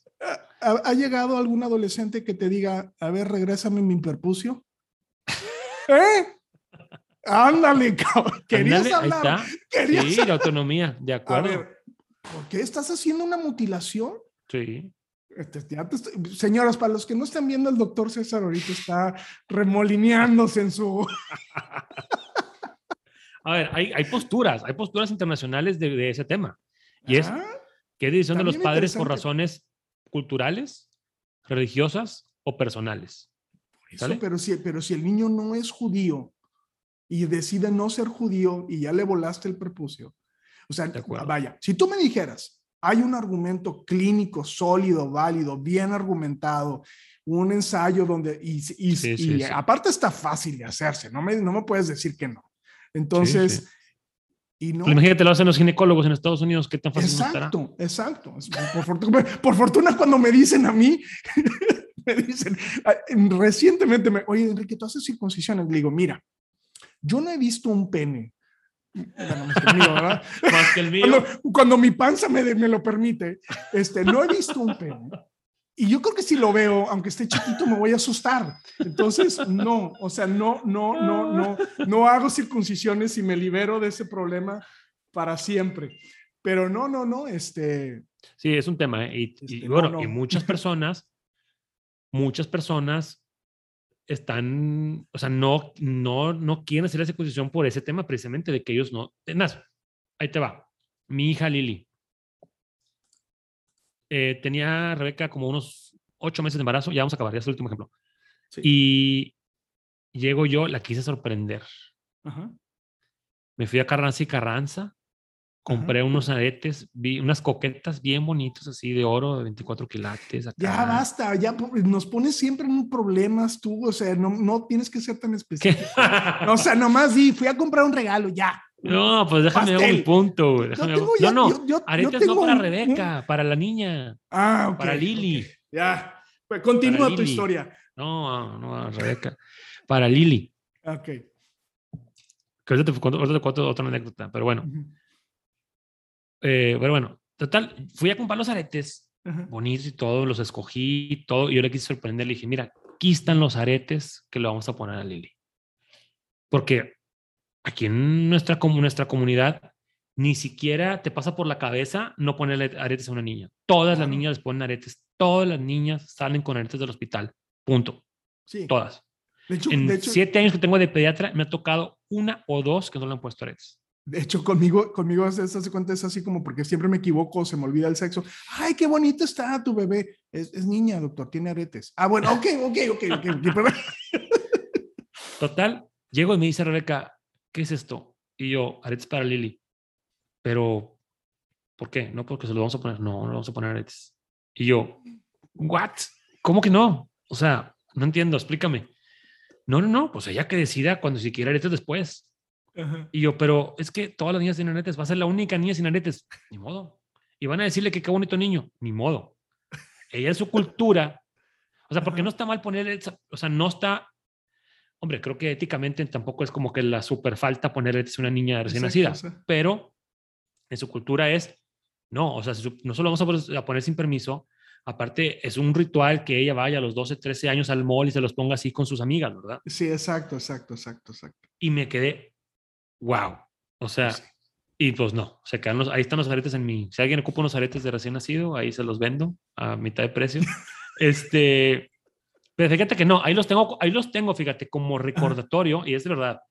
Ha, ha, llegado algún adolescente que te diga, a ver, regrésame mi perpucio? ¿Eh? Ándale, cabrón. Querías hablar. sí, la autonomía, de acuerdo. ¿por qué estás haciendo una mutilación? Sí. Este, señoras, para los que no están viendo, el doctor César ahorita está remolineándose en su... A ver, hay, hay, posturas, hay posturas internacionales de, de ese tema. Y es, ah, ¿qué decisión de los padres por razones culturales, religiosas o personales? pero, si, pero si el niño no es judío y decide no ser judío y ya le volaste el prepucio, o sea, vaya, si tú me dijeras, hay un argumento clínico sólido, válido, bien argumentado, un ensayo donde, y, y, aparte está fácil de hacerse, no me, no me puedes decir que no. Entonces, y no. Imagínate, lo hacen los ginecólogos en Estados Unidos, qué tan fácil Exacto, exacto. Por fortuna, por fortuna, cuando me dicen a mí, me dicen, recientemente, me, oye, Enrique, tú haces circuncisiones. Le digo, mira, yo no he visto un pene Cuando, mi panza me, me, lo permite, este, no he visto un pene. Y yo creo que si lo veo, aunque esté chiquito, me voy a asustar. Entonces, no, o sea, no, no, no, no, no hago circuncisiones y me libero de ese problema para siempre. Pero no, no, no, este... Sí, es un tema. ¿eh? Y, y, este, bueno, y muchas personas, muchas personas están, o sea, no, no, no quieren hacer esa exposición por ese tema precisamente de que ellos no. más, ahí te va. Mi hija Lili eh, tenía Rebeca como unos ocho meses de embarazo, ya vamos a acabar, ya es el último ejemplo. Y llego yo, la quise sorprender. Me fui a Carranza y Carranza compré unos aretes, vi unas coquetas bien bonitos así de oro de 24 quilates. Ya basta, ya nos pones siempre en problemas tú, o sea, no, no tienes que ser tan específico. o sea, nomás di, fui a comprar un regalo, ya. No, pues déjame dar un punto. no, no, aretes no para Rebeca, para la niña. Ah, ok. Para Lili. Ya, pues continúa tu historia. No, no, Rebeca. Para Lili. Ok. Que ahorita te, cuento, otra anécdota, pero bueno. Eh, pero bueno, total, fui a comprar los aretes bonitos y todo, los escogí todo, y yo le quise sorprender, le dije, mira, aquí están los aretes que le vamos a poner a Lili. Porque aquí en nuestra, nuestra comunidad ni siquiera te pasa por la cabeza no ponerle aretes a una niña. Todas las niñas les ponen aretes, todas las niñas salen con aretes del hospital, punto. Sí. Todas. De hecho, en siete años que tengo de pediatra, me ha tocado una o dos que no le han puesto aretes. De hecho, conmigo, conmigo se hace cuenta, es así como porque siempre me equivoco, se me olvida el sexo. Ay, qué bonito está tu bebé. Es, niña, doctor, tiene aretes. Ah, bueno, ok, ok, ok, ok. Total, llego y me dice Rebeca, ¿qué es esto? Y yo, aretes para Lili. Pero, ¿Por qué? No, porque se los vamos a poner. No, no vamos a poner aretes. Y yo, ¿what? ¿Cómo que no? O sea, no entiendo, explícame. No, no, no, pues ella que decida cuando si quiere aretes después. Y yo, pero es que todas las niñas tienen aretes, va a ser la única niña sin aretes. Ni modo. Y van a decirle que qué bonito niño. Ni modo. Ella es su cultura. O sea, porque no está mal poner, o sea, no está, hombre, creo que éticamente tampoco es como que la super falta poner a una niña recién nacida, pero en su cultura es, no, o sea, no solo vamos a poner sin permiso, aparte es un ritual que ella vaya a los 12, 13 años al mall y se los ponga así con sus amigas, ¿verdad? Sí, exacto, exacto, exacto, exacto. Y me quedé, wow, o sea, y pues no, se quedan los, ahí están los aretes en mi, si alguien ocupa unos aretes de recién nacido, ahí se los vendo a mitad de precio. este, pero fíjate que no, ahí los tengo, ahí los tengo, fíjate, como recordatorio, y es de verdad,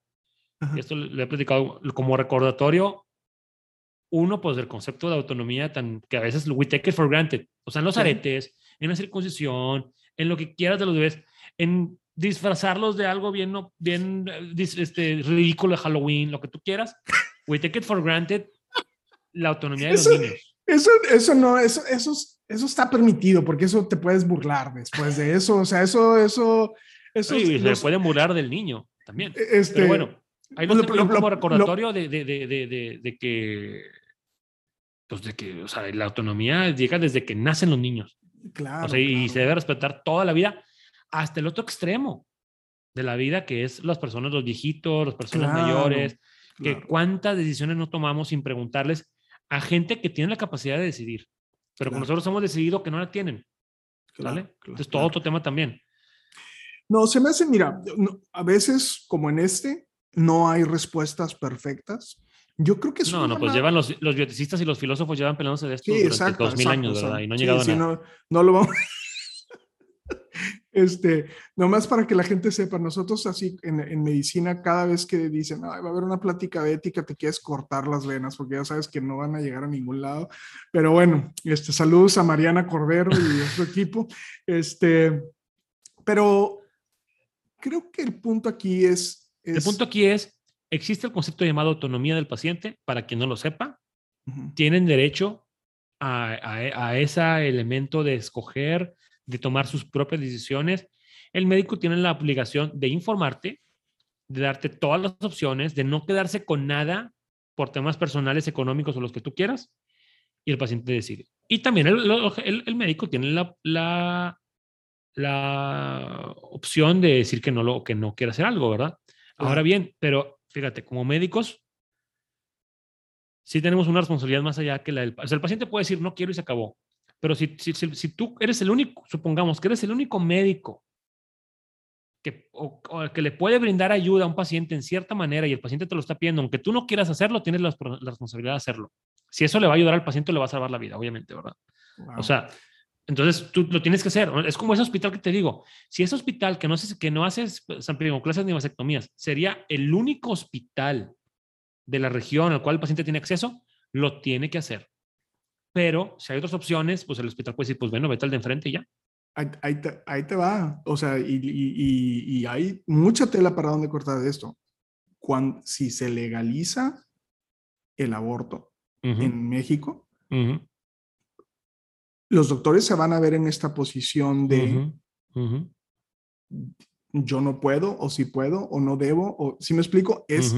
esto le he platicado, como recordatorio, uno, pues del concepto de autonomía tan, que a veces we take it for granted, o sea, en los aretes, en la circuncisión, en lo que quieras de los bebés, en disfrazarlos de algo bien, bien este, ridículo de Halloween, lo que tú quieras, we take it for granted la autonomía de los niños. Eso, eso no, eso, eso, eso está permitido porque eso te puedes burlar después de eso. O sea, eso, eso, eso. Sí, se puede burlar del niño también. E, este, Pero bueno, ahí lo, tengo como recordatorio de, de, de, de, que, pues de que, o sea, la autonomía llega desde que nacen los niños. Claro. O sea, y se debe respetar toda la vida hasta el otro extremo de la vida, que es las personas, los viejitos, las personas mayores, que cuántas decisiones no tomamos sin preguntarles a gente que tiene la capacidad de decidir, pero con nosotros hemos decidido que no la tienen. ¿Vale? Entonces, todo otro tema también. No, se me hace, mira, a veces, como en este, no hay respuestas perfectas. Yo creo que es No, no, pues llevan los, los bioticistas y los filósofos llevan peleándose de esto sí, durante dos mil años, ¿verdad? Y no han llegado a nada. No, no lo vamos. Este, nomás para que la gente sepa, nosotros así en, medicina, cada vez que dicen, va a haber una plática de ética, te quieres cortar las venas porque ya sabes que no van a llegar a ningún lado. Pero bueno, este, saludos a Mariana Cordero y a su equipo. Este, pero creo que el punto aquí es, El punto aquí es, existe el concepto llamado autonomía del paciente, para quien no lo sepa, tienen derecho a, a, a ese elemento de escoger de tomar sus propias decisiones. El médico tiene la obligación de informarte, de darte todas las opciones, de no quedarse con nada por temas personales, económicos o los que tú quieras, y el paciente decide. Y también el, médico tiene la, la, la, opción de decir que no, lo, que no quiere hacer algo, ¿verdad? Ahora bien, pero fíjate, como médicos, sí tenemos una responsabilidad más allá que la del... O sea, el paciente puede decir, no quiero y se acabó. Pero si, si, si, tú eres el único, supongamos que eres el único médico que, o, que le puede brindar ayuda a un paciente en cierta manera y el paciente te lo está pidiendo, aunque tú no quieras hacerlo, tienes la, responsabilidad de hacerlo. Si eso le va a ayudar al paciente, le va a salvar la vida, obviamente, ¿verdad? O sea, entonces tú lo tienes que hacer. Es como ese hospital que te digo. Si ese hospital que no, haces, que no haces clases ni vasectomías sería el único hospital de la región al cual el paciente tiene acceso, lo tiene que hacer. Pero si hay otras opciones, pues el hospital puede decir, pues bueno, vete al de enfrente y ya. Ahí, te, va. O sea, y, y, y, hay mucha tela para donde cortar de esto. Cuando, si se legaliza el aborto en México, los doctores se van a ver en esta posición de yo no puedo, o si puedo, o no debo, o si me explico, es,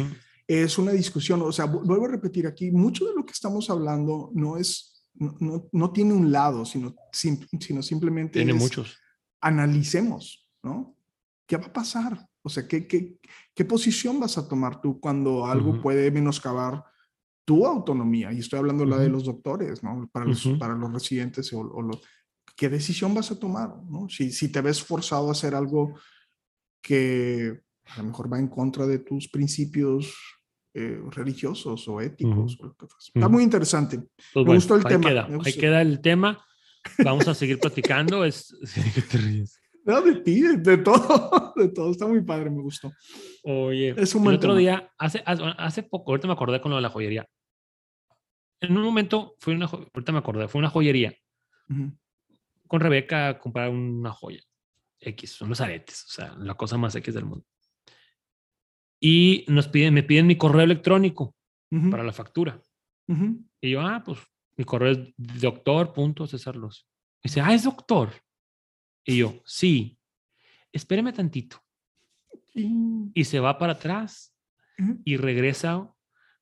es una discusión. O sea, vuelvo a repetir aquí, mucho de lo que estamos hablando no es no, no, tiene un lado, sino, sino simplemente tiene muchos. Analicemos, ¿no? ¿Qué va a pasar? O sea, ¿qué, qué, qué posición vas a tomar tú cuando algo puede menoscabar tu autonomía? Y estoy hablando la de los doctores, ¿no? Para los, para los residentes o, o ¿Qué decisión vas a tomar? ¿no? Si, si te ves forzado a hacer algo que a lo mejor va en contra de tus principios eh, religiosos o éticos. Está muy interesante. Pues Me gustó el tema. ahí queda el tema. Vamos a seguir platicando. es? No, de ti, de, todo, de todo. Está muy padre, me gustó. Oye, es un el otro día, hace, hace poco, ahorita me acordé con lo de la joyería. En un momento, fue una, ahorita me acordé, fue una joyería. Con Rebeca a comprar una joya. X, son los aretes, o sea, la cosa más X del mundo y nos piden, me piden mi correo electrónico para la factura. Y yo, ah, pues Mi correo es doctor.cesarlos. Dice, ah, es doctor. Y yo, sí, espéreme tantito. Y se va para atrás y regresa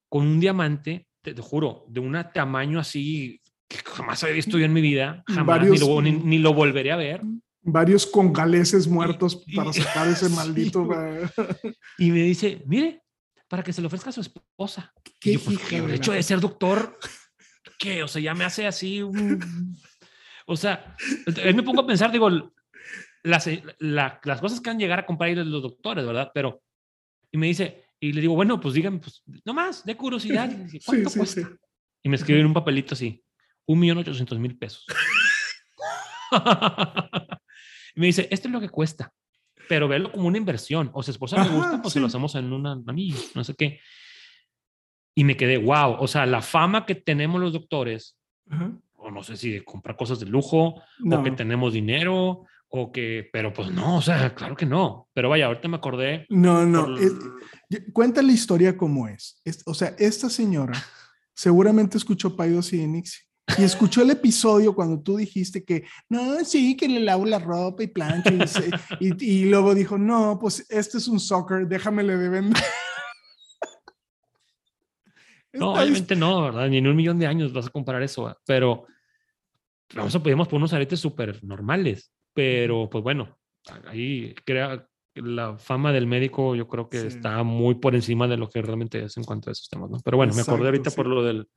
con un diamante, te, juro, de un tamaño así que jamás había visto yo en mi vida, jamás, ni, lo, volveré a ver. Varios congaleses muertos para sacar ese maldito. y me dice, mire, para que se lo ofrezca a su esposa. ¿Qué y yo, pues, el hecho de ser doctor, ¿qué? O sea, ya me hace así un... O sea, me pongo a pensar, digo, las, las cosas que han llegar a comprar los doctores, ¿verdad? Pero, y me dice, y le digo, bueno, pues dígame, pues, nomás, de curiosidad, ¿cuánto cuesta? Y me escribe en un papelito así, un millón ochocientos mil pesos. Y me dice, esto es lo que cuesta, pero verlo como una inversión. O si esposa me gusta, pues se lo hacemos en un anillo, no sé qué. Y me quedé, wow, o sea, la fama que tenemos los doctores, o no sé si de comprar cosas de lujo, o que tenemos dinero, o que, pero pues no, o sea, claro que no. Pero vaya, ahorita me acordé. No, no, cuenta la historia como es. O sea, esta señora seguramente escuchó Paidos y Enix y escuchó el episodio cuando tú dijiste que no, sí, que le lavo la ropa y plancha y, y, luego dijo, no, pues este es un soccer, déjame le deben. No, obviamente no, ¿verdad? Ni en un millón de años vas a comparar eso, pero vamos a podemos poner unos aretes súper normales, pero pues bueno, ahí crea la fama del médico yo creo que está muy por encima de lo que realmente es en cuanto a esos temas, ¿no? Pero bueno, me acordé ahorita por lo del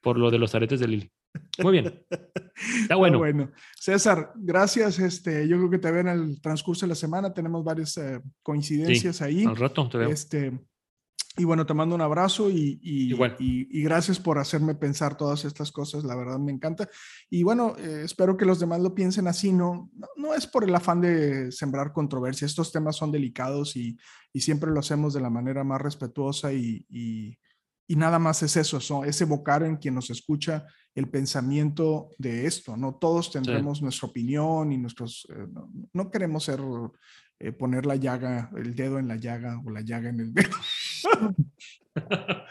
por lo de los aretes de Lili. Muy bien. Está bueno. bueno. César, gracias. Este, yo creo que te ven en el transcurso de la semana. Tenemos varias eh, coincidencias ahí. Al rato te veo. Este, y bueno, te mando un abrazo y, y, y, gracias por hacerme pensar todas estas cosas, la verdad me encanta. Y bueno, eh, espero que los demás lo piensen así, no, no, es por el afán de sembrar controversia, estos temas son delicados y, siempre lo hacemos de la manera más respetuosa y, nada más es eso, eso, es evocar en quien nos escucha el pensamiento de esto, ¿no? Todos tendremos nuestra opinión y nuestros, eh, no, queremos ser, eh, poner la llaga, el dedo en la llaga o la llaga en el dedo.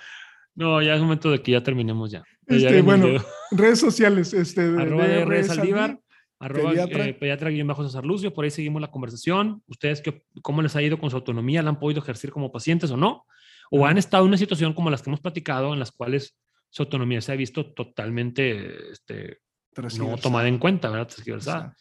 no, ya es momento de que ya terminemos ya. Este, bueno, redes sociales, este, arroba de, redes Saldívar, arroba pediatra, eh, bajo César Lucio, por ahí seguimos la conversación. Ustedes, qué, ¿cómo les ha ido con su autonomía? ¿La han podido ejercer como pacientes o no? ¿O han estado en una situación como las que hemos platicado, en las cuales su autonomía se ha visto totalmente este, no tomada en cuenta, ¿verdad?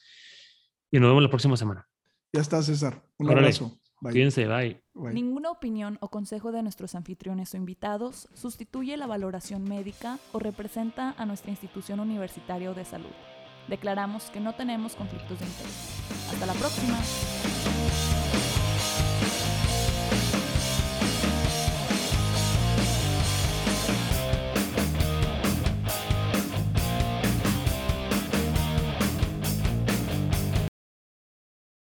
Y nos vemos la próxima semana. Ya está, César. Un abrazo. Cuídense, bye. Ninguna opinión o consejo de nuestros anfitriones o invitados sustituye la valoración médica o representa a nuestra institución universitaria de salud. Declaramos que no tenemos conflictos de interés. Hasta la próxima.